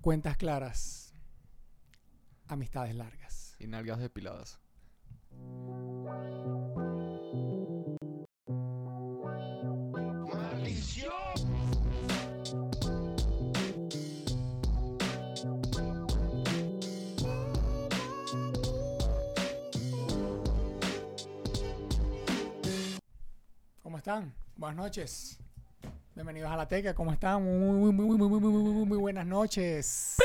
Cuentas claras. Amistades largas. Y nalgas depiladas. ¿Cómo están? Buenas noches. Bienvenidos a la Teca, ¿cómo están? Muy, muy, muy, muy, muy, muy, muy muy buenas noches.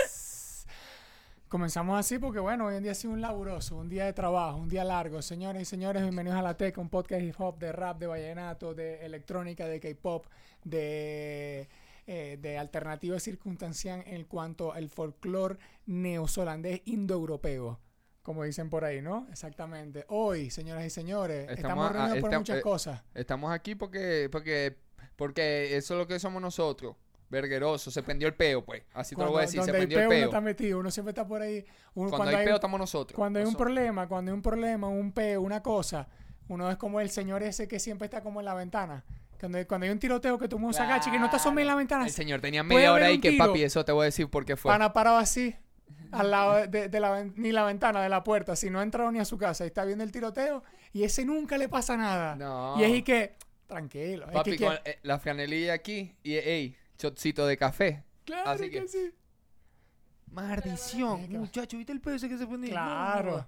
Comenzamos así porque, bueno, hoy en día ha sido un laburoso, un día de trabajo, un día largo. Señores y señores, bienvenidos a La Teca, un podcast hip hop, de rap, de vallenato, de electrónica, de K-pop, de, eh, de alternativa circunstancial en cuanto al folclore neozolandés indoeuropeo como dicen por ahí, ¿no? Exactamente. Hoy, señoras y señores, estamos, reunidos por muchas eh, cosas. Estamos aquí porque, porque porque eso es lo que somos nosotros. Vergueroso. Se prendió el peo, pues. Así te lo voy a decir. Se donde prendió el peo, uno está metido, uno siempre está por ahí. Uno- Cuando, hay peo, estamos nosotros. cuando hay un problema, cuando hay un problema, un peo, una cosa, uno es como el señor ese que siempre está como en la ventana. Cuando hay, cuando hay un tiroteo que el mundo se agacha y que no está asomado en la ventana, El señor tenía media hora ahí que, tiro. papi, eso te voy a decir por qué fue. pana parado así, al lado de, de la, ni la ventana, de la puerta, si no ha entrado ni a su casa y está viendo el tiroteo y ese nunca le pasa nada. No. Y es y que, tranquilo, Papi, que- con eh, la franelilla aquí y, ey, shotcito de café. claro así que, que- sí. Maldición. Muchacho, ¿viste el peo ese que se ponía? Claro.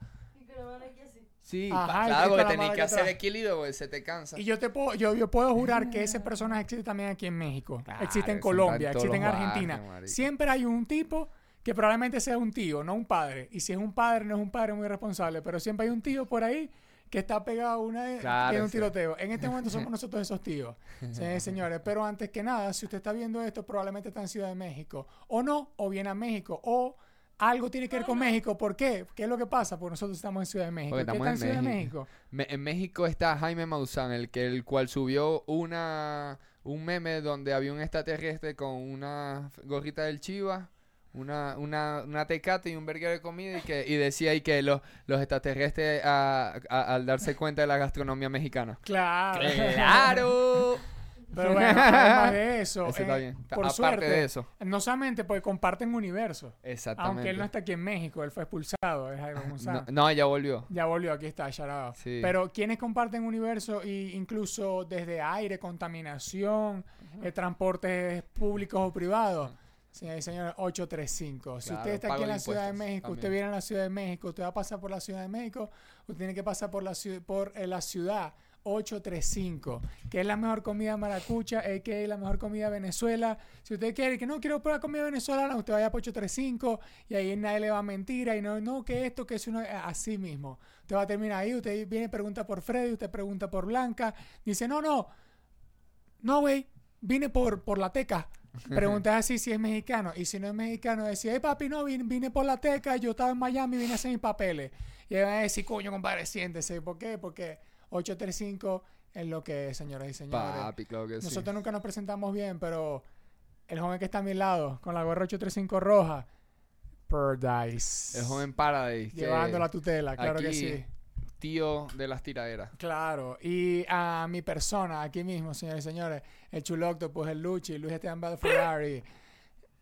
Sí, Ajá, claro, porque tenés que hacer equilibrio, porque se te cansa. Y yo te puedo, yo, yo puedo jurar que ese personaje existe también aquí en México. Claro, existe en Colombia, existe en Argentina. Siempre hay un tipo que probablemente sea un tío, no un padre. Y si es un padre, no es un padre muy responsable. Pero siempre hay un tío por ahí que está pegado a una de Claro, tiene un sí. tiroteo. En este momento somos nosotros esos tíos. Sí, señores. Pero antes que nada, si usted está viendo esto, probablemente está en Ciudad de México. O no, o viene a México. O algo tiene que ver con México. ¿Por qué? ¿Qué es lo que pasa? Porque nosotros estamos en Ciudad de México. ¿Qué estamos está en en Ciudad de México. Me- en México está Jaime Maussan, el que el cual subió una un meme donde había un extraterrestre con una gorrita del Chiva, una, una, una tecate y un burger de comida y que y decía ahí que los, los extraterrestres a- a- al darse cuenta de la gastronomía mexicana. Claro. ¡Claro! Pero bueno, además de eso, está eh, bien. por Aparte suerte, de eso. no solamente porque comparten universo, Exactamente. aunque él no está aquí en México, él fue expulsado, es Jaime no, Maussan. no, ya volvió. Ya volvió, aquí está. Sí. Pero quienes comparten universo, y incluso desde aire, contaminación, eh, transportes públicos o privados. Señores y señores, 835. Si Claro, usted está aquí en la Ciudad de México, usted viene a la Ciudad de México, usted va a pasar por la Ciudad de México, usted tiene que pasar por la, por, eh, la ciudad 835, que es la mejor comida maracucha, eh, que es la mejor comida de Venezuela. Si usted quiere que no quiero probar comida venezolana, usted vaya por 835 y ahí nadie le va a mentir, y no, no, que esto, que es uno, así mismo. Usted va a terminar ahí, usted viene pregunta por Freddy, usted pregunta por Blanca, dice, no, no, no, güey, vine por, por la teca. Pregunta así si es mexicano. Y si no es mexicano, decía, hey papi, no, vine, vine por la teca, yo estaba en Miami, vine a hacer mis papeles. Y él va a decir, coño, compadre, siéntese. ¿Por qué? Porque 835 es lo que es, señoras y señores. Papi, claro que sí. Nosotros nunca nos presentamos bien, pero el joven que está a mi lado, con la gorra 835 roja, Paradise. El joven Paradise. Llevando la tutela, claro que sí. Tío de las tiraderas. Claro, y a mi persona, aquí mismo, señores y señores, el Chulocto, pues el Luchi, Luis Esteban Bad Ferrari,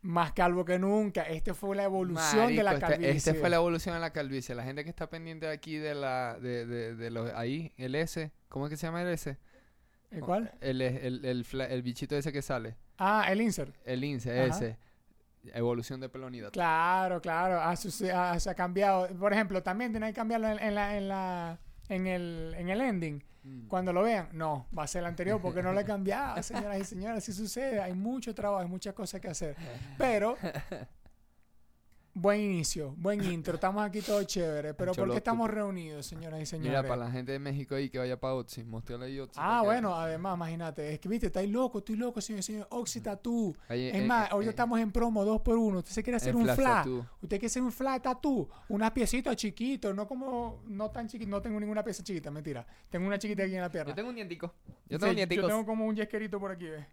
más calvo que nunca. Este fue la evolución de la Marico, calvicie. este, este fue la evolución de la calvicie. La gente que está pendiente aquí de la de, de, de los ahí, el S, ¿cómo es que se llama el S? ¿El cuál? El, el, el, el bichito ese que sale. Ah, el insert. El INSE, Ajá. ese. Evolución de pelonidad. Claro, claro, ha, ha- se ha cambiado. Por ejemplo, también tiene que cambiarlo en, en la, en, la, en, el, en el ending. Mm. Cuando lo vean, no, va a ser el anterior porque no lo he cambiado, señoras y señores. Así sucede. Hay mucho trabajo, hay muchas cosas que hacer. Pero, buen inicio, buen intro. Estamos aquí todos chévere. Pero ¿por qué estamos reunidos, señoras y señores? Mira, para la gente de México ahí que vaya para Otsi, mostrarle ahí Otsi. Ah, que- bueno, además, imagínate. Es que, viste, estáis loco, estoy loco, señor, señor. Oxy Tattoo. Ahí, Es eh, más, eh, hoy eh, estamos en promo, dos por uno. Usted se quiere hacer un flat. Tattoo. Usted quiere hacer un flat tattoo. Unas piecitas chiquitos, no como, no tan chiquitos. No tengo ninguna pieza chiquita, mentira. Tengo una chiquita aquí en la pierna. Yo tengo un dientico. Yo Sí, tengo dienticos. Yo tengo como un yesquerito por aquí, ¿ves?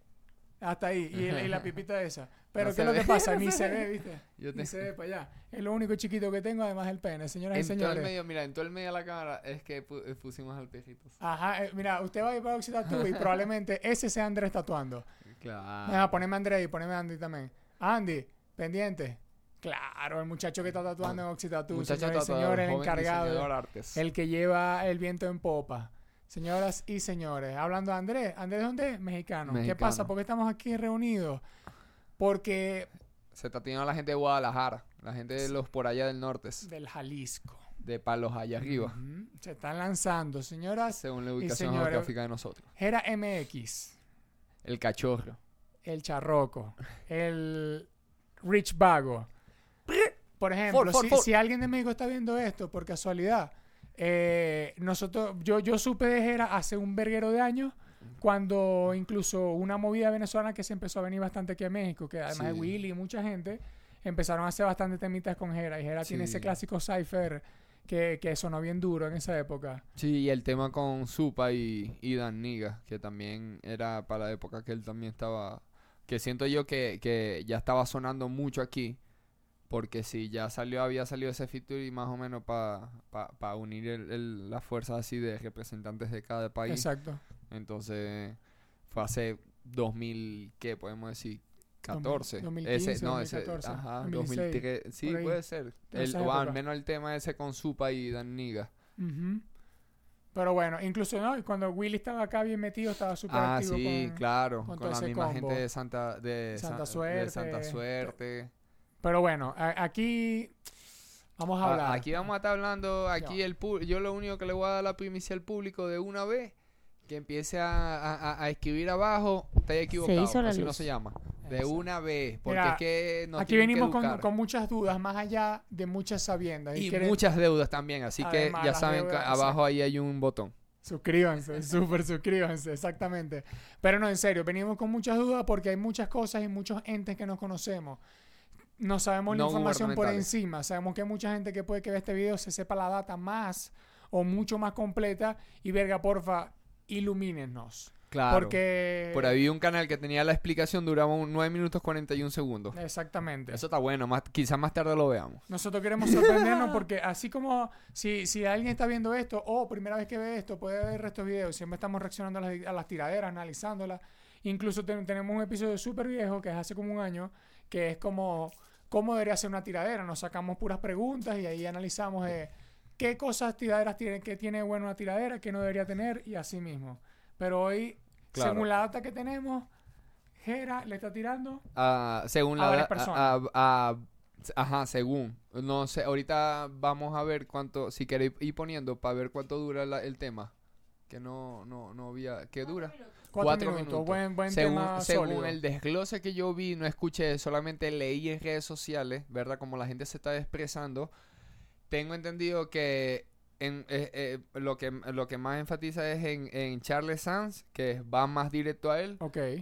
Hasta ahí. Y, el- y la pipita esa. Pero No ¿qué es lo que pasa? Ni se ve. ¿viste? Yo Ni te- se ve para allá. Es lo único chiquito que tengo, además el pene, señoras y En todo el señores. medio, mira, en todo el medio de la cámara es que pu- eh, pusimos al perrito. Ajá, eh, mira, usted va a ir para Tattoo y probablemente ese sea Andrés tatuando. Claro. Ah, poneme a Andrés y poneme a Andy también. Andy, pendiente. Claro, el muchacho que está tatuando en Oxitatu, Muchacho señores y señores, el encargado, el que lleva el viento en popa. Señoras y señores, hablando de Andrés, ¿Andrés dónde? Mexicano. ¿Qué pasa? ¿Por qué estamos aquí reunidos? Porque Se está teniendo la gente de Guadalajara, la gente de los por allá del norte, del Jalisco. de palos allá arriba, Se están lanzando, señoras. según la ubicación geográfica de nosotros. Gera MX, El cachorro. el Charroco, el Rich Vago. Por ejemplo, For, for, si, for. si alguien de México está viendo esto por casualidad, eh, nosotros, yo, yo supe de Gera hace un verguero de años, cuando incluso una movida venezolana que se empezó a venir bastante aquí a México, que además de. Willy y mucha gente, empezaron a hacer bastante temitas con Gera. Y Gera tiene ese clásico cipher que, que sonó bien duro en esa época. Sí, y el tema con Supa y, y Dan Niga, que también era para la época que él también estaba... Que siento yo que, que ya estaba sonando mucho aquí. Porque sí, ya salió, había salido ese feature y más o menos para unir el- el- las fuerzas así de representantes de cada país. Exacto. Entonces, fue hace 2000, ¿qué podemos decir? 14. 2015, ese, no, ese, 2014, ajá, 2016, 2003. Sí, puede ser. El, o al menos el tema ese con Supa y Dan Niga. Ujú. Pero bueno, incluso ¿no? Cuando Willy estaba acá bien metido, estaba súper Ah, activo sí, con- claro. con Con, la ese misma combo. gente de Santa, de Santa Sa- Suerte. De Santa Suerte. Pero bueno, a- aquí vamos a hablar. aquí vamos a estar hablando. Aquí Ya. el pu- yo lo único que le voy a dar la primicia al público de una vez. Que empiece a, a- escribir abajo. Está equivocado. hizo la así no luz. se llama. De Exacto. una vez. Porque Mira, es que nos Aquí que venimos con, con muchas dudas, más allá de muchas sabiendas. Y quieren- muchas deudas también, así Además, que ya saben que abajo ahí hay un botón. Suscríbanse, súper suscríbanse, exactamente. Pero no, en serio, venimos con muchas dudas porque hay muchas cosas y muchos entes que nos conocemos. No sabemos la información por encima. Sabemos que hay mucha gente que puede que vea este video se sepa la data más o mucho más completa. Y verga, porfa, ilumínenos. Claro. Porque. Por ahí vi un canal que tenía la explicación, duraba un 9 minutos 41 segundos. Exactamente. Eso está bueno, más, quizás más tarde lo veamos. Nosotros queremos sorprendernos porque así como si, si alguien está viendo esto o primera vez que ve esto, puede ver de videos. Siempre estamos reaccionando a las, a las tiraderas, analizándolas. Incluso ten- tenemos un episodio súper viejo que es hace como un año, que es como cómo debería ser una tiradera. Nos sacamos puras preguntas y ahí analizamos eh, qué cosas tiraderas tiene, qué tiene bueno una tiradera, qué no debería tener y así mismo. Pero hoy, Claro. según la data que tenemos, Jera le está tirando Ah, según A la varias personas. a- a- a- ajá, según. No sé, ahorita vamos a ver cuánto, si queréis ir poniendo para ver cuánto dura la- el tema. Que no, no, no había, ¿qué dura? Cuatro, Cuatro minutos. minutos. Buen, buen según tema según el desglose que yo vi, no escuché, solamente leí en redes sociales, ¿verdad? Como la gente se está expresando. Tengo entendido que en, eh, eh, lo que lo que más enfatiza es en, en Charles Sanz, que va más directo a él.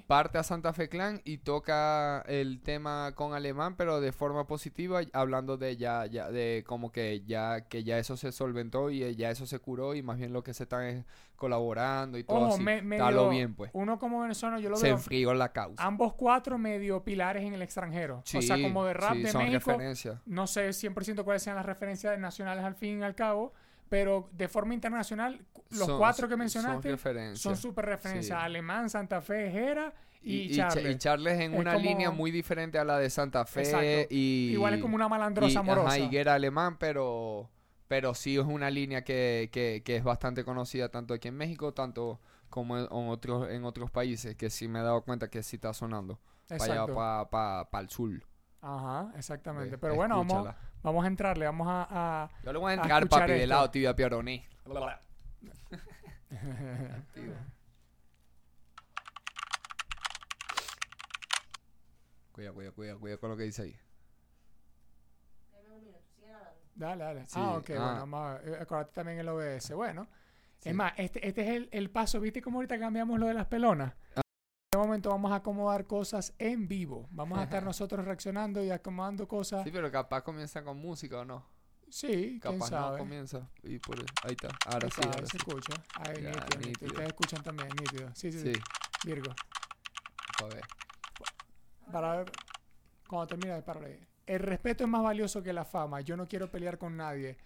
Parte a Santa Fe Clan y toca el tema con alemán, pero de forma positiva, hablando de ya, ya, de como que ya, que ya eso se solventó y eh, ya eso se curó y más bien lo que se están es colaborando y todo Ojo, así. me- Está lo medio- bien, pues. Uno como venezolano, yo lo Se veo. enfrió la causa. Ambos cuatro medio pilares en el extranjero. o sea, como de rap sí, de son México. referencias. No sé 100% cuáles sean las referencias nacionales al fin y al cabo. Pero de forma internacional, los Son- cuatro que mencionaste son súper referencias. Sí. Alemán, Santa Fe, Jera y, y, Cha- Charles. y Charles en Es una como- línea muy diferente a la de Santa Fe Exacto. y Igual es como una malandrosa amorosa. Ajá, higuera alemán, pero pero sí es una línea que, que, que es bastante conocida tanto aquí en México, tanto como en otros en otros países, que sí me he dado cuenta que sí está sonando. Para allá, Exacto. para el sur. Ajá, exactamente. Pero bueno, escúchala. vamos a entrarle. Vamos a... a- Yo le voy a a entrar, escuchar papi, de lado tibia piaroní. Cuida, cuida, cuida, cuida con lo que dice ahí. Dale, dale. Sí, Ah, ok, ah. bueno, vamos a. Eh, Acuérdate también el OBS. Bueno, Sí. es más, este, este es el, el paso. ¿Viste cómo ahorita cambiamos lo de las pelonas? Ah. En momento vamos a acomodar cosas en vivo. Vamos a estar nosotros reaccionando y acomodando cosas. Sí, pero capaz comienza con música o no. Sí, quién Capaz no sabe. comienza. Y por ahí está. Ahora Ahí sí, está, ahora se sí. escucha. Ahí, Ya, nítido, nítido. nítido. Ustedes escuchan también, nítido. Sí, sí, sí. Sí, Virgo. a ver. Para ver, cuando termine, párale. El respeto es más valioso que la fama. Yo no quiero pelear con nadie,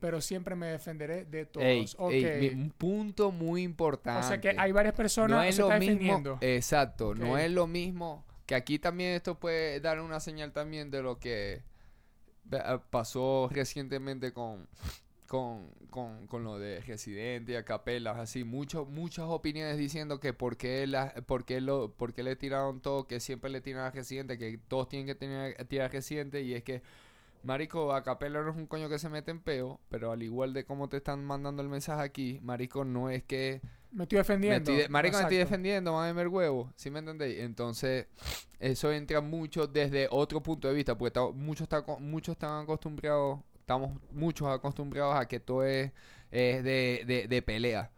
pero siempre me defenderé de todos. Ey, un punto muy importante. o sea que hay varias personas no que es se lo están mismo. defendiendo. Exacto, no es lo mismo. Que aquí también esto puede dar una señal también de lo que Pasó recientemente con, con, con, con lo de Residente y Acapelas, así, mucho, muchas opiniones diciendo que por qué, la, por, qué lo, por qué le tiraron todo, que siempre le tiran a Residente, que todos tienen que tener, tirar a Residente, y es que, Marico, Acapela no es un coño que se mete en peo, pero al igual de cómo te están mandando el mensaje aquí, Marico, no es que Me estoy me defendiendo. estoy de- marico, me estoy defendiendo, mame el huevo, ¿sí me entendéis? Entonces, eso entra mucho desde otro punto de vista, porque muchos, está muchos están acostumbrados, estamos muchos acostumbrados a que todo es, es de, de, de pelea.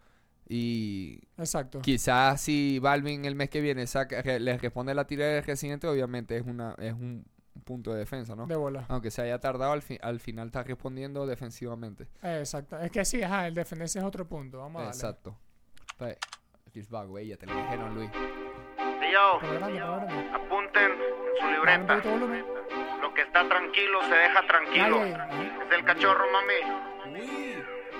Y Exacto. quizás si Balvin el mes que viene saca, re- le responde la tira del residente, obviamente es una es un punto de defensa, ¿no? De bola. Aunque se haya tardado, al, fi- al final está respondiendo defensivamente. Eh, Exacto. Es que sí, ajá, el defenderse es otro punto. Vamos a darle. Exacto. Pues, Chris güey, ya te lo dijeron, Luis. Apunten en su libreta. Lo que está tranquilo se deja tranquilo. Es el cachorro, mami.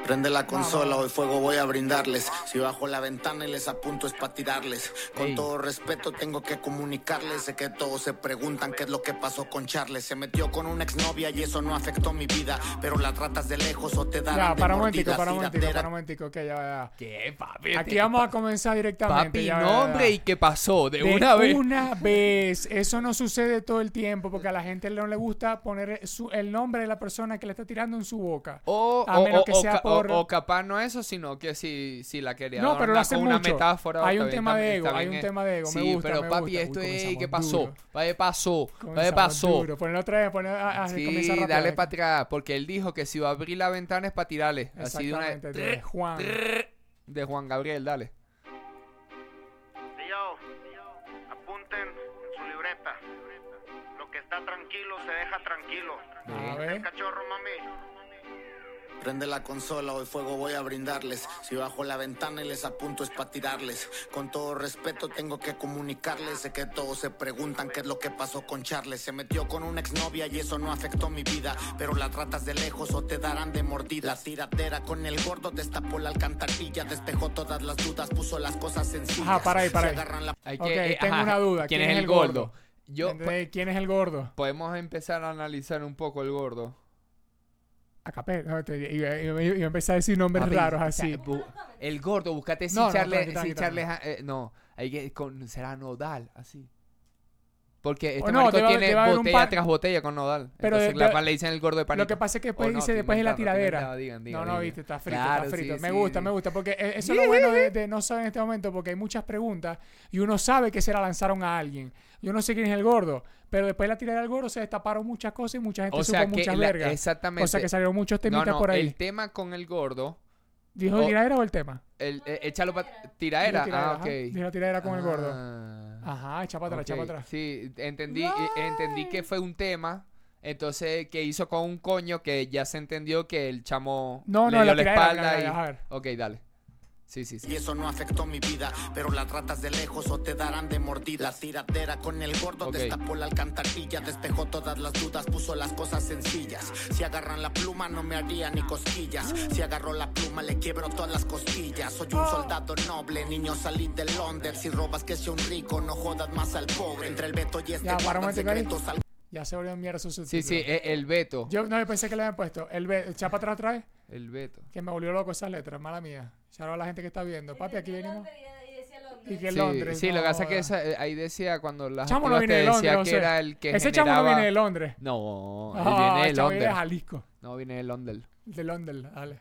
Prende la consola, hoy fuego voy a brindarles. Si bajo la ventana y les apunto es para tirarles. Con Ey. todo respeto tengo que comunicarles. Sé que todos se preguntan qué es lo que pasó con Charles. Se metió con una exnovia y eso no afectó mi vida. Pero la tratas de lejos o te dan Ya, para un momentico, para un momentico, para un momentico. Ok, ya, ya. ¿Qué, papi? Aquí vamos a comenzar directamente. Papi, ya, ya, ya. nombre y qué pasó de, De una vez. Una vez. Eso no sucede todo el tiempo porque a la gente no le gusta poner su- el nombre de la persona que le está tirando en su boca. O, A menos o- que o sea ca- por- o- o capaz no eso, sino que si, si la quería No, pero lo hacen con una mucho. metáfora. Hay un tema de ego, hay un tema de ego, me Sí, gusta, pero me papi, gusta. Uy, esto es, ¿qué pasó? ¿Qué pasó? ¿Qué pasó? Ponelo otra vez, ponelo, a, a- Sí, rápido. dale para atrás, porque él dijo que si va a abrir la ventana es para tirarle. Así de una de Juan. De Juan Gabriel, dale. Apunten en su libreta. Lo que está tranquilo se deja tranquilo. A ver. el cachorro, mami. Prende la consola, hoy fuego voy a brindarles. Si bajo la ventana y les apunto es para tirarles. Con todo respeto tengo que comunicarles. Sé que todos se preguntan qué es lo que pasó con Charles. Se metió con una exnovia y eso no afectó mi vida. Pero la tratas de lejos o te darán de mordida. La tiradera con el gordo destapó la alcantarilla. Despejó todas las dudas, puso las cosas sencillas. Ajá, para ahí, para Se ahí. agarran la Hay Ok, eh, tengo una duda. ¿Quién, es el gordo? Yo, ¿Entendés? ¿Quién es el gordo? podemos empezar a analizar un poco el gordo. No, te- y, y- y- empecé a decir nombres Papi, raros así. el gordo, búscate si No, no, Charles, tranqui, tranqui, si Charles, eh, no, hay que con será Nodal, así. Porque este no, va- tiene botella par- tras botella con Nodal. Pero Entonces, de- la cual le dicen el gordo de panito. Lo que pasa es que después no, dice, después de la tiradera. inventando, digan, digan, no, no, digan. viste, está frito, Claro, está frito. sí, me sí, gusta, sí. me gusta, porque e- eso es lo bueno de, de no saber en este momento, porque hay muchas preguntas y uno sabe que se la lanzaron a alguien. Yo no sé quién es el gordo, pero después de la tiradera del gordo se destaparon muchas cosas y mucha gente O supo sea muchas vergas. exactamente. O sea que salieron muchos temitas no, por ahí. el tema con el gordo, ¿Dijo o- tiradera o el tema? el, eh, échalo para tiraera. Dijo tiradera, Ah, ajá. ok. Dijo tiradera con el gordo. Ah. Ajá, echa para atrás, echa para atrás. Sí, entendí, eh, entendí que fue un tema. Entonces, que hizo con un coño que ya se entendió que el chamo No, le no, dio la la tiradera, espalda la- y... la- a ver. Ok, dale. Sí, sí, Y sí. eso no afectó mi vida, pero la tratas de lejos o te darán de mordida. La tiradera con el gordo Ok. destapó la alcantarilla, despejó todas las dudas, puso las cosas sencillas. Si agarran la pluma no me haría ni cosquillas. Si agarro la pluma le quiebro todas las costillas. Soy un soldado noble, niño salí de Londres. Si robas que sea un rico, no jodas más al pobre. Entre el Beto y este Ya, secretos al Ya se volvió mierda su Sí, subtítulo. sí, e- el Beto. Yo no, pensé que le habían puesto. El Be- echa para atrás otra vez. El Beto. Que me volvió loco esas letras, mala mía. Shout out a la gente que está viendo. Papi, aquí venimos. Y que Sí, Londres. sí, lo que no pasa es que esa- ahí decía cuando las Chamo no viene de Londres, decía no que sé. era el que Ese chamo no generaba... viene de Londres. No, él Ah, viene de chamo viene de Londres. Jalisco. No, viene de Londres. De Londres, dale.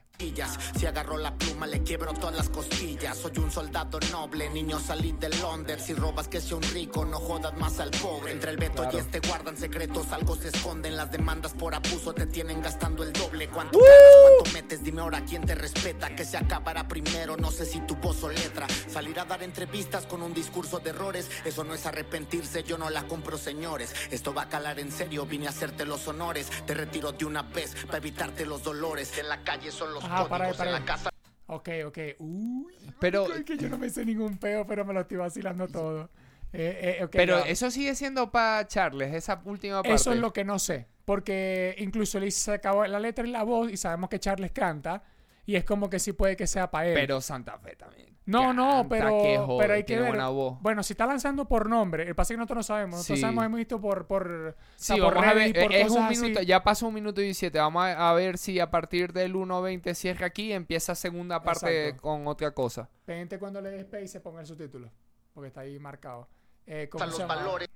Si agarro la pluma le quiebro todas las costillas. Soy un soldado noble, niño salí de Londres. Si robas que sea un rico, no jodas más al pobre. Entre el Beto y este guardan secretos, algo se esconden. Las demandas por abuso te tienen gastando el doble. ¿Cuánto ganas, cuánto metes? Dime ahora quién te respeta. Que se acabará primero, no sé si tu voz o letra. Salir a dar entrevistas con un discurso de errores, eso no es arrepentirse, yo no la compro, señores. Esto va a calar en serio, vine a hacerte los honores. Te retiro de una vez para evitarte los dolores. En la calle son los Ajá, para ahí, para en la casa Ok, ok. Uy. Pero- Es que yo no me sé ningún peo, pero me lo estoy vacilando todo. Eh, eh, ok, Pero ya. eso sigue siendo para Charles, esa última parte. Eso es lo que no sé. Porque incluso le se acabó la letra y la voz y sabemos que Charles canta. Y es como que sí puede que sea para él. Pero Santa Fe también. No, no, pero, que pero hay que tiene ver. buena voz. Bueno, si está lanzando por nombre, el que pasa es que nosotros no sabemos. Nosotros Sí. sabemos, hemos visto por, por, Sí, por vamos a redes ver. y por Es un así. minuto, ya pasó un minuto y 17. Vamos a, a ver si a partir del 1.20 cierra aquí y empieza segunda parte Exacto. con otra cosa. Pendiente cuando le des space se ponga el subtítulo. Porque está ahí marcado. Eh, ¿cómo Están se los llama? valores.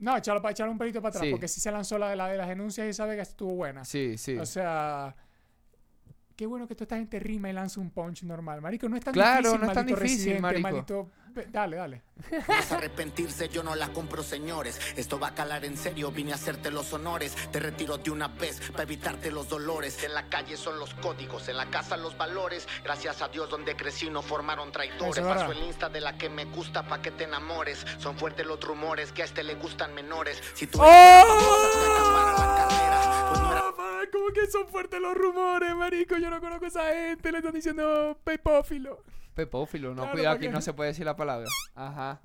No, echarlo para echarle un pelito para atrás. Sí. Porque si se lanzó la de, la de las denuncias y sabe que estuvo buena. Sí, sí. O sea, qué bueno que toda esta gente rima y lanza un punch normal. Marico, no es tan Claro, difícil, no es tan maldito difícil, marico. maldito- Dale, dale. Vas a arrepentirse, yo no la compro, señores. Esto va a calar en serio, vine a hacerte los honores. Te retiro de una vez para evitarte los dolores. En la calle son los códigos, en la casa los valores. Gracias a Dios, donde crecí no formaron traidores. Paso el insta de la que me gusta pa' que te enamores. Son fuertes los rumores que a este le gustan menores. Si tú eres ¡Oh! ¿Cómo que son fuertes los rumores, marico? Yo no conozco a esa gente. Le están diciendo pepófilo. Pepófilo, no, Claro, cuidado, porque- aquí no se puede decir la palabra. Ajá.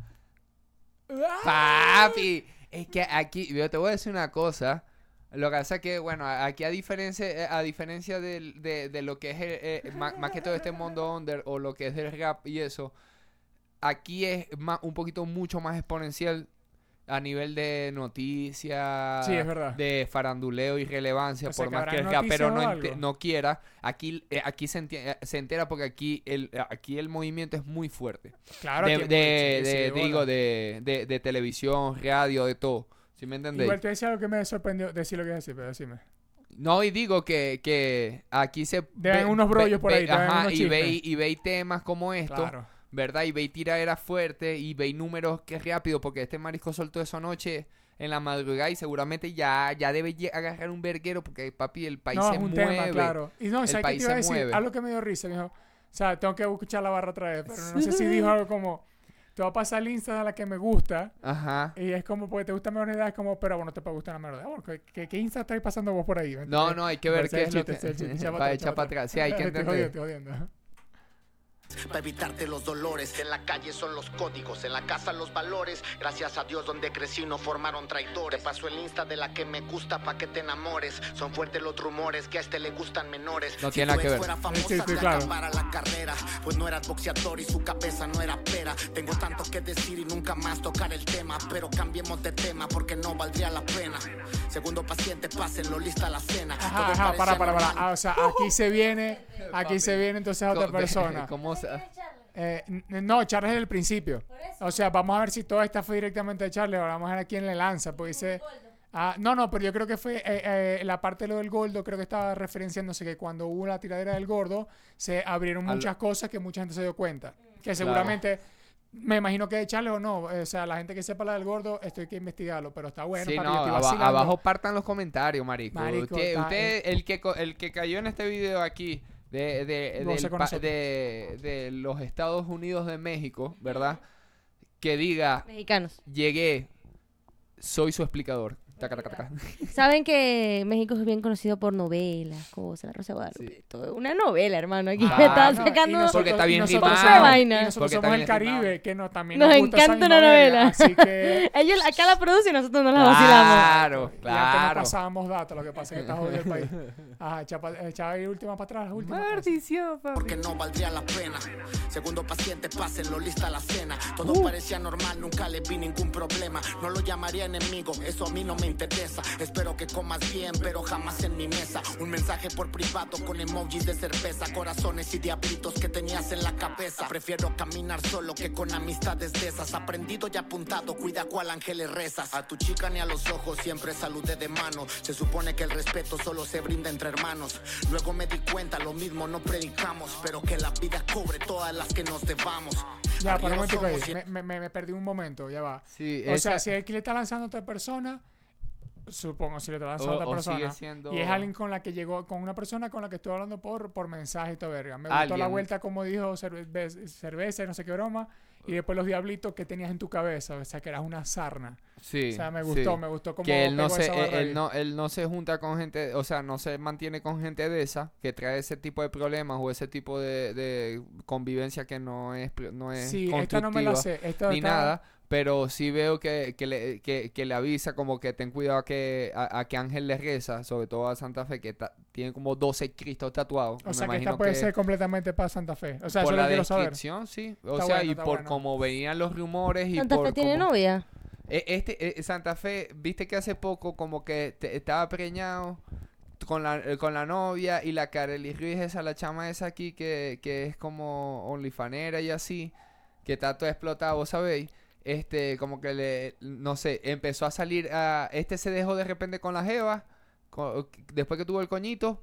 ¡Ah! Papi, es que aquí, yo te voy a decir una cosa. Lo que pasa es que, bueno, aquí a diferencia, eh, a diferencia de, de lo que es, eh, más, más que todo este mundo under o lo que es del rap y eso, aquí es más, un poquito mucho más exponencial a nivel de noticias, Sí, de faranduleo y relevancia, O sea, por que más que el rapero no, ente- no quiera, aquí, eh, aquí se, eh, se entera porque aquí el, aquí el movimiento es muy fuerte Claro de, que de, sí, de- digo, de, de, de televisión, radio, de todo. ¿Sí me entendéis? Igual te decía algo que me sorprendió. Decir lo que decir, pero decime. No, y digo que, que aquí se... Deben unos brollos por ahí, ajá, unos y chismes. y veis temas como esto, Claro. ¿Verdad? Y veis tiraderas fuertes y veis números que rápido, porque este marisco soltó eso anoche en la madrugada y seguramente ya, ya debe agarrar un verguero porque, papi, el país no, se es un mueve. tema, claro. Y no, El ¿sabes qué te iba a decir? mueve. Algo que me dio risa, me dijo. O sea, tengo que escuchar la barra otra vez, pero no sé si dijo algo como. Te va a pasar el Insta de la que me gusta. Ajá. Y es como, porque te gusta menor edad, es como, pero bueno, te puede gustar la menor edad. Bueno, ¿qué, qué, Insta estáis pasando vos por ahí? ¿Me No, no, hay que ver qué es lo chiste, chiste. que... Para pa' echar para atrás. Sí, hay que Estoy jodiendo, entender. estoy jodiendo. Para evitarte los dolores. En la calle son los códigos, en la casa los valores. Gracias a Dios donde crecí no formaron traidores. Te paso el insta de la que me gusta pa' que te enamores. Son fuertes los rumores que a este le gustan menores. No si tiene nada que ver. fuera famosa, Sí, sí, claro. acabara la carrera. Pues no eras boxeador y su cabeza no era pera. Tengo tanto que decir y nunca más tocar el tema. Pero cambiemos de tema porque no valdría la pena. Segundo paciente, pásenlo, lista la cena. Ajá, para, para, para. Ah, o sea, aquí se viene, aquí se viene entonces otra persona. ¿Cómo se- Eh, no, Charles es el principio. O sea, vamos a ver si toda esta fue directamente de Charles. Ahora vamos a ver a quién le lanza. Porque dice. Ah, no, no, pero yo creo que fue eh, eh, la parte de lo del gordo. Creo que estaba referenciándose que cuando hubo la tiradera del gordo, se abrieron Al- muchas cosas que mucha gente se dio cuenta. Que seguramente. Me imagino que de Charles o no. O sea, la gente que sepa la del gordo, esto hay que investigarlo. Pero está bueno. sí, papi, no, aba- vacilando. abajo partan los comentarios, marico. Marico, usted, está- usted, el que el que cayó en este video aquí de, de, del de, de los Estados Unidos de México, ¿verdad? Que diga, Mexicanos. llegué, soy su explicador. Taca, taca, taca. Saben que México es bien conocido por novelas, cosas, La Rosa de Guadalupe. Sí. todo. Una novela, hermano. Aquí Ah, me están no, y sacando. nosotros- Porque está y bien nosotros rimado. somos- Vaina. y nosotros Porque está somos bien el Caribe, rimado. que no, también Nos nos, encanta una novela. Así que Ellos acá la producen y nosotros nos la vacilamos. Claro, Y antes no claro. pasábamos datos, lo que pasa es que está jodido el país. Ajá, echa, pa- echa ahí última para atrás, última. Maldición, porque no valdría la pena. Segundo paciente, pásenlo, lista la cena. Todo parecía normal, nunca le vi ningún problema. No lo llamaría enemigo, eso a mí no me interesa. Espero que comas bien, pero jamás en mi mesa. Un mensaje por privado con emojis de cerveza, corazones y diablitos que tenías en la cabeza. Prefiero caminar solo que con amistades de esas. Aprendido y apuntado, cuida cuál ángeles rezas. A tu chica ni a los ojos siempre saludé de mano. Se supone que el respeto solo se brinda entre hermanos. Luego me di cuenta, lo mismo no predicamos, pero que la vida cobre todas las que nos debamos. Ya, para un momento Me, me- perdí un momento, ya va. Sí, O sea, si que le está lanzando a otra persona, supongo si le O- a otra persona. siendo- Y es alguien con la que llegó, con una persona con la que estuve hablando por, por mensaje y todo verga. Me gustó la Alguien. vuelta como dijo cerve- cerveza y no sé qué broma. Y después los diablitos que tenías en tu cabeza. O sea, que eras una sarna. sí, o sea, me gustó, sí. me gustó como que él no se barra él, no él no se junta con gente o sea no se mantiene con gente de esa que trae ese tipo de problemas o ese tipo de, de convivencia que no es no es Sí, esta no me la sé. Esta ni nada pero sí veo que, que, le, que, que le avisa como que ten cuidado a que a, a que Ángel le reza sobre todo a Santa Fe que ta- tiene como 12 cristos tatuados. O Me sea que esta puede ser completamente para Santa Fe. O sea, por eso lo la quiero saber. descripción, sí. O Está sea, bueno, y por bueno. como venían los rumores y Santa por Fe tiene novia. E- Este, eh, Santa Fe, viste que hace poco como que te- estaba preñado con la, eh, con la novia y la Kareli Ruiz, esa, la chama esa aquí que, que es como onlifanera y así, que está todo explotado, ¿vos sabéis? Este, como que le, no sé, empezó a salir, a, este se dejó de repente con la jeva, después que tuvo el coñito,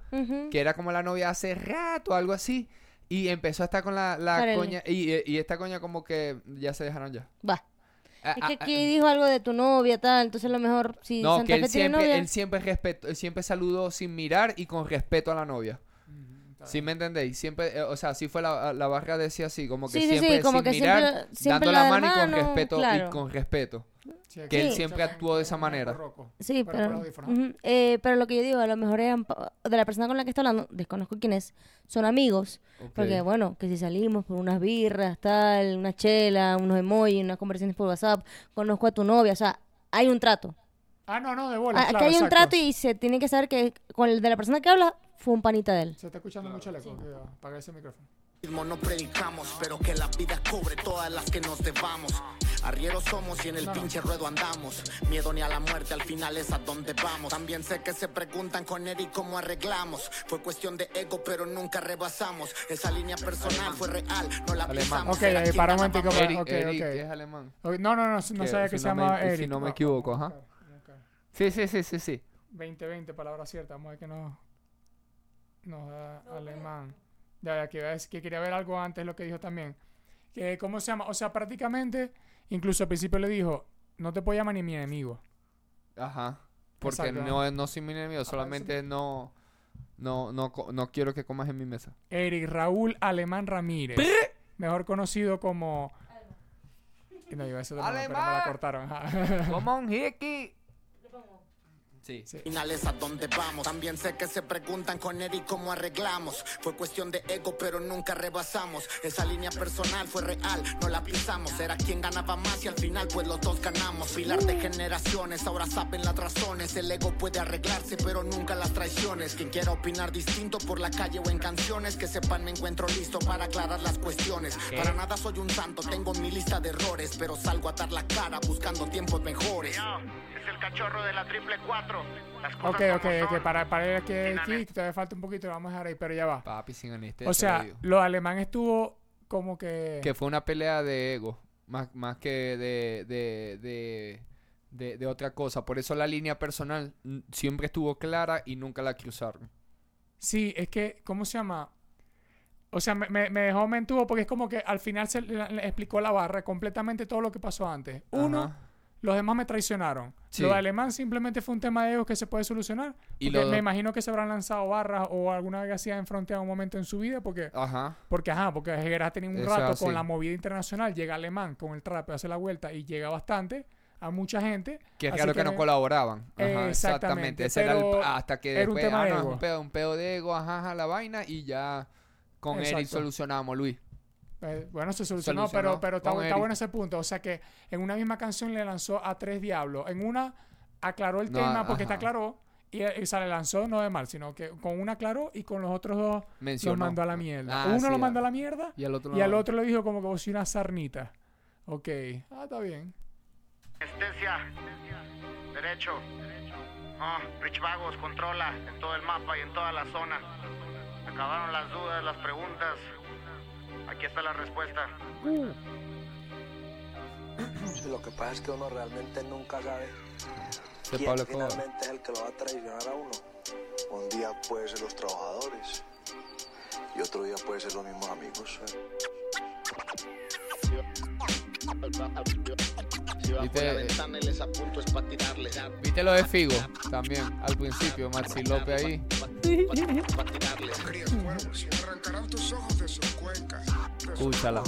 que era como la novia hace rato, algo así, y empezó a estar con la, la coña, y, y esta coña como que ya se dejaron ya. Va. Ah, Es que ah, ah, aquí dijo algo de tu novia, tal. Entonces, a lo mejor, si no, Santa que Fe él tiene siempre, novia. él siempre respetó, él siempre saludó sin mirar y con respeto a la novia. ¿Sí me entendéis? Siempre, eh, o sea, así fue la, la barra decía así, como que Sí, sí, sí, siempre como sin que mirar, siempre- siempre dando la mano y con respeto claro. y con respeto. Sí, Que él siempre actuó de esa manera. Sí, Pero pero, eh, pero lo que yo digo, a lo mejor eran de la persona con la que está hablando, desconozco quién es, son amigos, porque bueno, que si salimos por unas birras, tal, una chela, unos emojis, unas conversaciones por WhatsApp, conozco a tu novia, o sea, hay un trato. Ah, no, no, de bola. Ah, claro, que hay un exacto. trato y se tiene que saber que con el de la persona que habla fue un panita de él. Se está escuchando mucho el eco. Cuidado, Apaga ese micrófono. No predicamos, pero que la vida cobre todas las que nos debamos. Arrieros somos y en el pinche ruedo andamos. Miedo ni a la muerte, al final es a donde vamos. También sé que se preguntan con Eric cómo arreglamos. Fue cuestión de ego, pero nunca rebasamos. Esa línea personal fue real, no la Alemán. pisamos. Ok, quien para un momentico, Eric, ok, Eric, ok. que es alemán. Ok, No, no, no, no Que sabía que si se no me- llama si Eric. no me equivoco, ajá. Sí, sí, sí, sí, sí. 2020, palabra cierta. Vamos a ver que nos, da alemán. Ya, ya, que, que quería ver algo antes, lo que dijo también. Que, ¿Cómo se llama? O sea, prácticamente, incluso al principio le dijo, no te puedo llamar ni mi enemigo. Ajá. Porque no, no soy mi enemigo, solamente no, no, no, no quiero que comas en mi mesa. Eric Raúl Alemán Ramírez. Mejor conocido como... No, iba a decir pero me la cortaron. Como un hickey. Sí. Sí. Final es a donde vamos. También sé que se preguntan con Eric cómo arreglamos. Fue cuestión de ego, pero nunca rebasamos. Esa línea personal fue real, no la pisamos. Era quien ganaba más y al final, pues los dos ganamos. Pilar de generaciones, ahora saben las razones. El ego puede arreglarse, pero nunca las traiciones. Quien quiera opinar distinto por la calle o en canciones, que sepan me encuentro listo para aclarar las cuestiones. Para nada soy un santo, tengo mi lista de errores, pero salgo a dar la cara buscando tiempos mejores. Es el cachorro de la triple cuatro. Las cosas Ok, ok, ok. Para, para ir aquí, aquí, todavía falta un poquito, lo vamos a dejar ahí, pero ya va. Papi sin anestesia. O sea, le digo. lo alemán estuvo como que... que fue una pelea de ego, más, más que de, de, de, de, de otra cosa. Por eso la línea personal siempre estuvo clara y nunca la cruzaron. Sí, es que, ¿cómo se llama? O sea, me, me, me dejó mentudo porque es como que al final se le, le explicó la barra completamente todo lo que pasó antes. Uno, Ajá. Los demás me traicionaron. Sí. Lo de alemán simplemente fue un tema de ego que se puede solucionar. Y lo- me imagino que se habrán lanzado barras o alguna vez así en fronteado un momento en su vida porque... Ajá. Porque, ajá, porque ha tenido un rato con la movida internacional, llega alemán con el trap, hace la vuelta y llega bastante a mucha gente. Que es raro que, no colaboraban. Ajá, Exactamente, exactamente. Ese era el- hasta que era un después, tema ah, de no, ego. un pedo, un pedo de ego, ajá, ajá, la vaina y ya con Exacto. solucionamos, Luis. Eh, bueno, se solucionó, Solucionó pero, pero está, está bueno ese punto. O sea que en una misma canción le lanzó a tres diablos. En una aclaró el No, tema porque ajá. aclaró y, y se le lanzó no de mal, sino que con una aclaró y con los otros dos Mencionó. los mandó a la mierda. Ah, Uno sí, lo mandó ah. a la mierda Y al otro y al otro le dijo como que vos una sarnita. Ok. Ah, está bien. Anestesia. Derecho. Oh, Rich Vagos controla en todo el mapa y en toda la zona. Acabaron las dudas, las preguntas. Aquí está la respuesta. Lo que pasa es que uno realmente nunca sabe quién Pablo finalmente es el que lo va a traicionar a uno. Un día puede ser los trabajadores y otro día puede ser los mismos amigos. ¿Viste, él es a punto es para tirarle. viste lo de Figo también al principio, Maxi López ahí. Escúchala.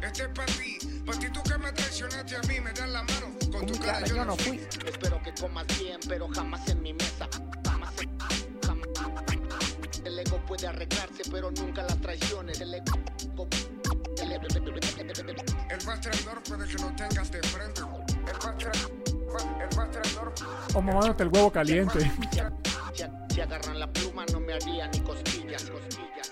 Este es para ti, para ti tú que me traicionaste a mí, me das la mano. Con tu cara yo no fui. Espero que comas bien, pero jamás en mi mesa. Jamás en- jamás. El ego puede arreglarse, pero nunca las traiciones. El ego. el más traidor puede que lo tengas de frente. El más, tra- el más traidor. O mamándote el huevo caliente. Si agarran la pluma no me haría ni cosquillas, cosquillas.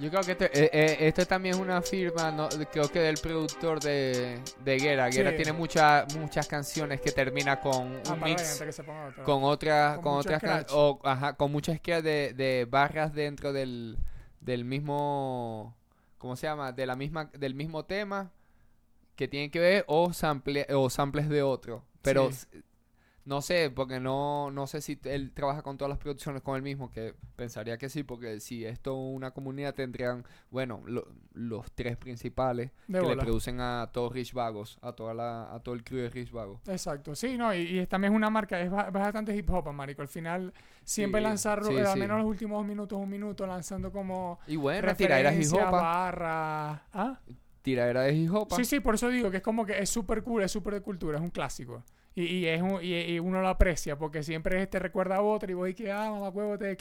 Yo creo que este, eh, eh, esto también es una firma, no, creo que del productor de, de Guerra. Guerra Sí. tiene muchas muchas canciones que termina con un Ah, mix que otro. con otras Con con otras can- o, ajá, con muchas scratch de, de barras dentro del, del mismo ¿cómo se llama? de la misma del mismo tema que tienen que ver o sample, o samples de otro pero Sí. No sé porque no no sé si él trabaja con todas las producciones con el mismo que pensaría que sí porque si esto una comunidad tendrían bueno lo- los tres principales De que le producen a todos Rich Vagos a toda la a todo el crew de Rich Vagos Exacto, sí, no, y, y también es una marca, es ba- bastante hip hop, marico. Al final, siempre Sí, lanzar, sí, eh, al sí. menos los últimos dos minutos, un minuto, lanzando como y bueno tiraderas hip hop barras. ¿Ah? tiradera de hip hop Sí, sí, por eso digo que es como que es súper cool, es súper de cultura, es un clásico. Y, y, es un- y, y uno lo aprecia porque siempre te recuerda a otro y vos y que, ah, mamá huevo, te,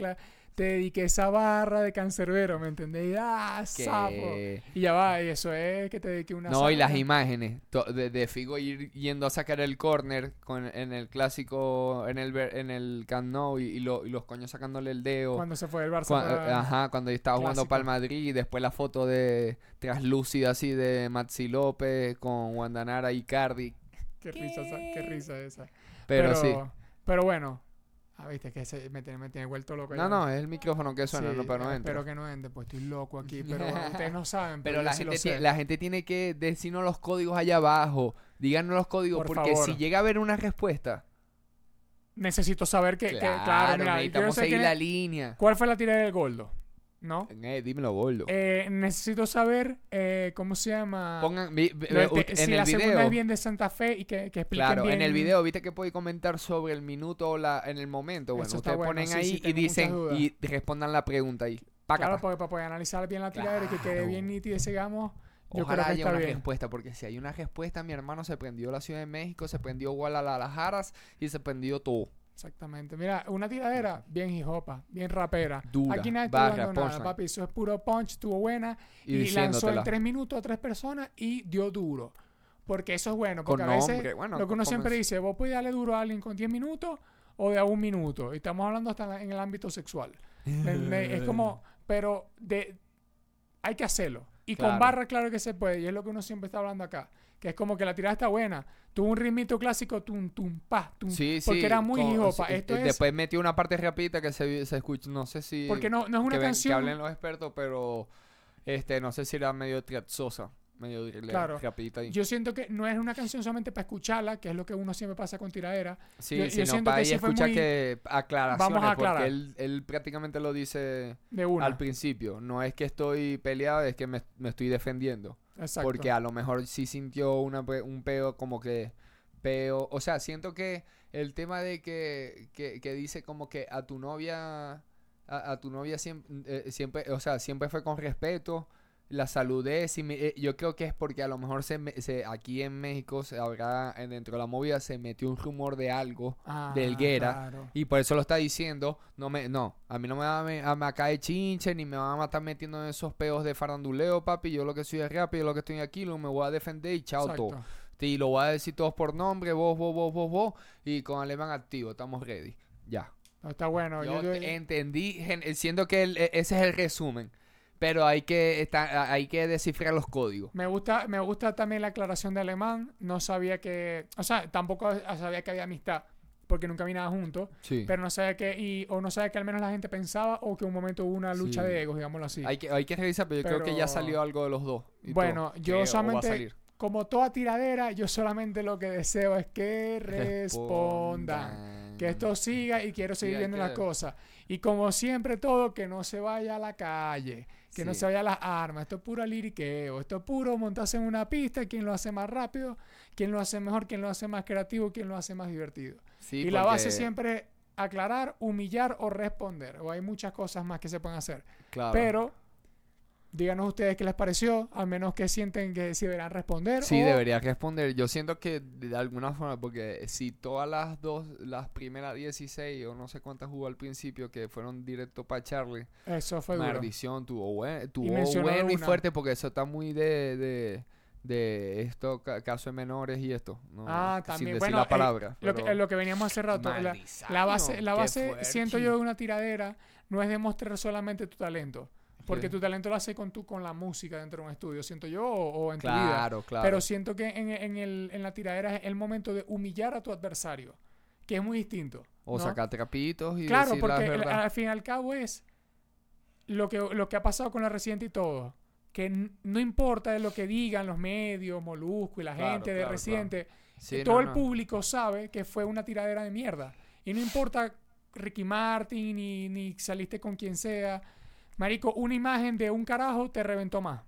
te dediqué esa barra de cancerbero, ¿me entendés? Y, ah, que- sapo. Y ya va, y eso es que te dediqué una No, y las imágenes de, de Figo ir yendo a sacar el corner con, en el clásico, en el en el Camp Nou y, y lo- y los coños sacándole el dedo. Cuando se fue el Barça. Cua- para- ajá, cuando estaba jugando Clásico. para el Madrid y después la foto de traslúcida así de Maxi López con Guandanara y Cardi. Qué risa, esa- qué risa esa. Pero, sí. Pero bueno. Ah, viste, que se, me, tiene, me tiene vuelto loco. No, ya. no, es el micrófono que suena, Sí, no, pero no eh, entra. Espero que no entre, pues estoy loco aquí. Pero bueno, ustedes no saben. Pero, Pero la yo sí lo gente, la gente tiene que decirnos los códigos allá abajo. Díganos los códigos, Por porque favor. si llega a haber una respuesta, Necesito saber que. que- claro, claro, mira, necesitamos seguir la línea. ¿Cuál fue la tirada del Goldo? ¿No? Eh, dímelo, gordo. Eh, necesito saber eh, cómo se llama. Pongan vi- vi- en si el la segunda es bien de Santa Fe y que, que expliquen Claro, bien. en el video, viste que podéis comentar sobre el minuto o la, en el momento. Bueno, Eso ustedes bueno, ponen sí, ahí sí, y dicen y respondan la pregunta ahí. Pácata. Claro, porque para poder analizar bien la tiradera y que quede bien nítida y sigamos. Yo Ojalá haya una bien. respuesta, porque si hay una respuesta, mi hermano se prendió la Ciudad de México, se prendió Guadalajara y se prendió todo. Exactamente. Mira, una tiradera bien hijopa, bien rapera. Dura, Aquí nadie está barra, dando nada, papi. Eso es puro punch, estuvo buena. Y Y, lanzó en tres minutos a tres personas y dio duro. Porque eso es bueno. Con Porque a veces nombre, bueno, lo que uno siempre dice, vos podés darle duro a alguien con 10 minutos o de a un minuto. Y estamos hablando hasta en el ámbito sexual. Es como, pero de hay que hacerlo. Y Claro. con barra, claro que se puede. Y es lo que uno siempre está hablando acá. Que es como que la tirada está buena. Tuvo un ritmito clásico, tum, tum, pa, tum. Sí, sí. porque era muy con- hijopa. sí, Esto es. Después metió una parte rapidita que se, se escucha, no sé si... porque no, no es una que, ven- que canción. hablen los expertos, pero este no sé si era medio triatzosa, medio Claro. rapidita ahí. Yo siento que no es una canción solamente para escucharla, que es lo que uno siempre pasa con tiradera. sí, yo- sí, yo no, siento para que escucha muy- que aclaraciones, Vamos a aclarar. porque él, él prácticamente lo dice De una. al principio. No es que estoy peleado, es que me, me estoy defendiendo. Exacto. Porque a lo mejor sí sintió una, un peo como que... Peo, o sea, siento que el tema de que, que, que dice como que a tu novia... A, a tu novia siempre, siempre, o sea, siempre fue con respeto. La saludé. si me- eh, yo creo que es porque a lo mejor se, me- se- aquí en México se habrá, en- dentro de la movida, se metió un rumor de algo Ah, de Helguera. claro. y por eso lo está diciendo. No, me, no, a mí no me va a, me, a, me caer chinche ni me van a estar metiendo en esos peos de faranduleo, papi. Yo lo que soy es rap, yo lo que estoy aquí, lo me voy a defender y chao todo. Y lo voy a decir todos por nombre, vos, vos, vos, vos, vos. Y con alemán activo, estamos ready. Ya. No, está bueno. Yo Yo- yo- te- entendí, siendo que el- e- ese es el resumen. Pero hay que, estar, hay que descifrar los códigos. Me gusta, me gusta también la aclaración de alemán. No sabía que. O sea, tampoco sabía que había amistad. Porque nunca vi nada juntos. Sí. Pero no sabía que. Y, o no sabía que al menos la gente pensaba. O que un momento hubo una lucha Sí. de egos, digámoslo así. Hay que, hay que revisar, pero yo creo que ya salió algo de los dos. Bueno, todo, yo solamente-. Como toda tiradera, yo solamente lo que deseo es que respondan. Que esto siga y quiero seguir viendo las cosas. Y como siempre todo, que no se vaya a la calle, que no se vaya las armas. Esto es puro liriqueo, esto es puro montarse en una pista, quién lo hace más rápido, quién lo hace mejor, quién lo hace más creativo, quién lo hace más divertido. Sí, y la base siempre aclarar, humillar o responder. O hay muchas cosas más que se pueden hacer. Claro. Pero díganos ustedes qué les pareció, al menos que sienten que si deberán responder. Sí, o- debería responder. Yo siento que de alguna forma, porque si todas las dos, las primeras 16 o no sé cuántas jugó al principio que fueron directo para Charlie, Eso fue maldición, tuvo, buen, tuvo mencionó bueno y fuerte porque eso está muy de, de, de esto, ca- caso de menores y esto. No, Ah, sin también. decir Bueno, la eh, palabra. lo, que, pero- lo que veníamos hace rato. La, la base, la base siento yo, de una tiradera no es demostrar solamente tu talento. Porque tu talento lo hace con, tu, con la música dentro de un estudio, siento yo, o, o en tu vida. Claro, claro. Pero siento que en, en el, en la tiradera es el momento de humillar a tu adversario, que es muy distinto. o ¿no? sacar trapitos y Claro, decir la porque el- al fin y al cabo es lo que, lo que ha pasado con la Residente y todo. Que no importa de lo que digan los medios, Molusco y la Claro, gente de claro, Residente, Sí, no, todo el no. público sabe que fue una tiradera de mierda. Y no importa Ricky Martin ni, ni saliste con quien sea. Marico, una imagen de un carajo te reventó más.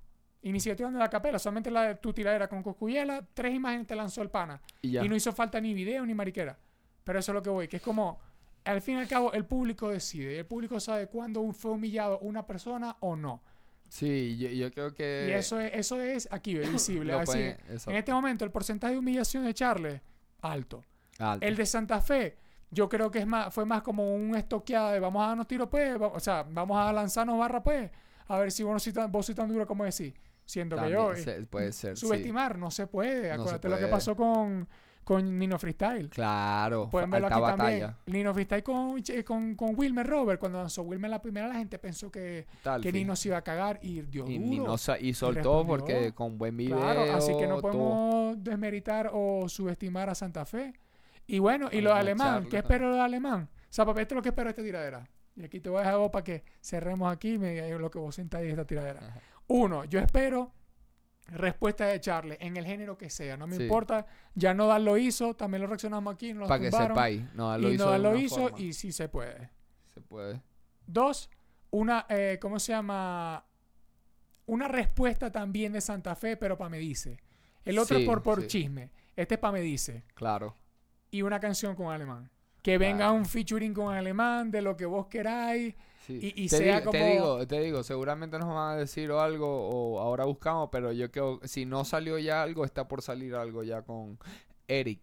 Hablando de la capela, solamente la de tu tiradera con Coscuyela, tres imágenes te lanzó el pana. Y ya. Y no hizo falta ni video ni mariquera. Pero eso es lo que voy, que es como, al fin y al cabo, el público decide. El público sabe cuándo fue humillado una persona o no. Sí, yo, yo creo que... y eso es, eso es aquí visible. lo Así, pueden- en este momento, el porcentaje de humillación de Charles, alto. Alto. El de Santa Fe, yo creo que es más, fue más como un estoqueada de vamos a darnos tiro, pues. o sea, vamos a lanzarnos barra, pues. A ver si vos, no sois tan, vos sois tan duro como decís. Siendo que yo. se- puede ser, sí. Subestimar, no se puede. No se Acuérdate lo que pasó con, con Nino Freestyle. Claro, Pueden verlo alta aquí batalla. también. Nino Freestyle con, con, con Wilmer Robert. Cuando lanzó Wilmer la primera, la gente pensó que, Tal que fin. Nino se iba a cagar y dio y, duro. Nino y soltó porque con buen video. Claro, así que no todo. podemos desmeritar o subestimar a Santa Fe. Y bueno, y A lo la de alemán, ¿qué espero lo de alemán? O sea, papi, esto es lo que espero de esta tiradera. Y aquí te voy a dejar vos para que cerremos aquí y me digas lo que vos sentáis de esta tiradera. Ajá. Uno, yo espero respuesta de Charles en el género que sea. No me Sí. importa, ya no lo hizo, también lo reaccionamos aquí, no lo Para que sepáis. No, lo y hizo. no de lo hizo forma. y sí se puede. Se puede. Dos, una, eh, ¿cómo se llama? Una respuesta también de Santa Fe, pero para me dice. El otro Sí, por, por sí. chisme. Este es para me dice. Claro. Y una canción con alemán. Que venga un featuring con alemán de lo que vos queráis. Sí. Y- y te, sea digo, te como- digo, te digo, seguramente nos van a decir o algo o ahora buscamos, pero yo creo si no salió ya algo, está por salir algo ya con Eric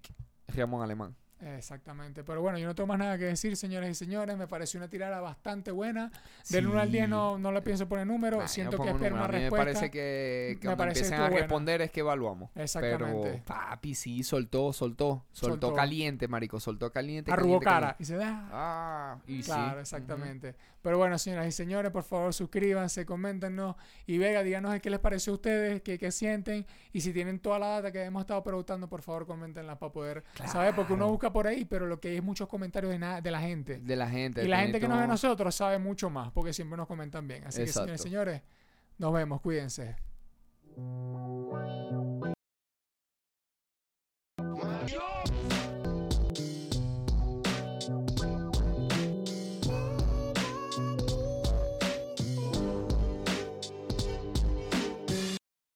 Ramón Alemán. Exactamente. Pero bueno, yo no tengo más nada que decir, señores y señores. Me pareció una tirada bastante buena. Del 1 al 10 no, no le pienso poner número. Nah, Siento que espero mí respuesta. me parece que Me cuando parece que empiecen a buena. responder es que evaluamos. Exactamente. Pero papi, sí, soltó, soltó, soltó, Soltó. caliente, marico, soltó caliente. Arrugó cara. caliente. Y se da. Ah, y Claro, sí. exactamente. Pero bueno, señoras y señores, por favor suscríbanse, coméntenos y Vega, díganos qué les pareció a ustedes, qué, qué sienten y si tienen toda la data que hemos estado preguntando, por favor coméntenla para poder saber, porque uno Claro. Busca por ahí, pero lo que hay es muchos comentarios de, de la gente. De la gente. Y la gente que nos ve a nosotros sabe mucho más, porque siempre nos comentan bien. Así que señores señores, nos vemos, cuídense.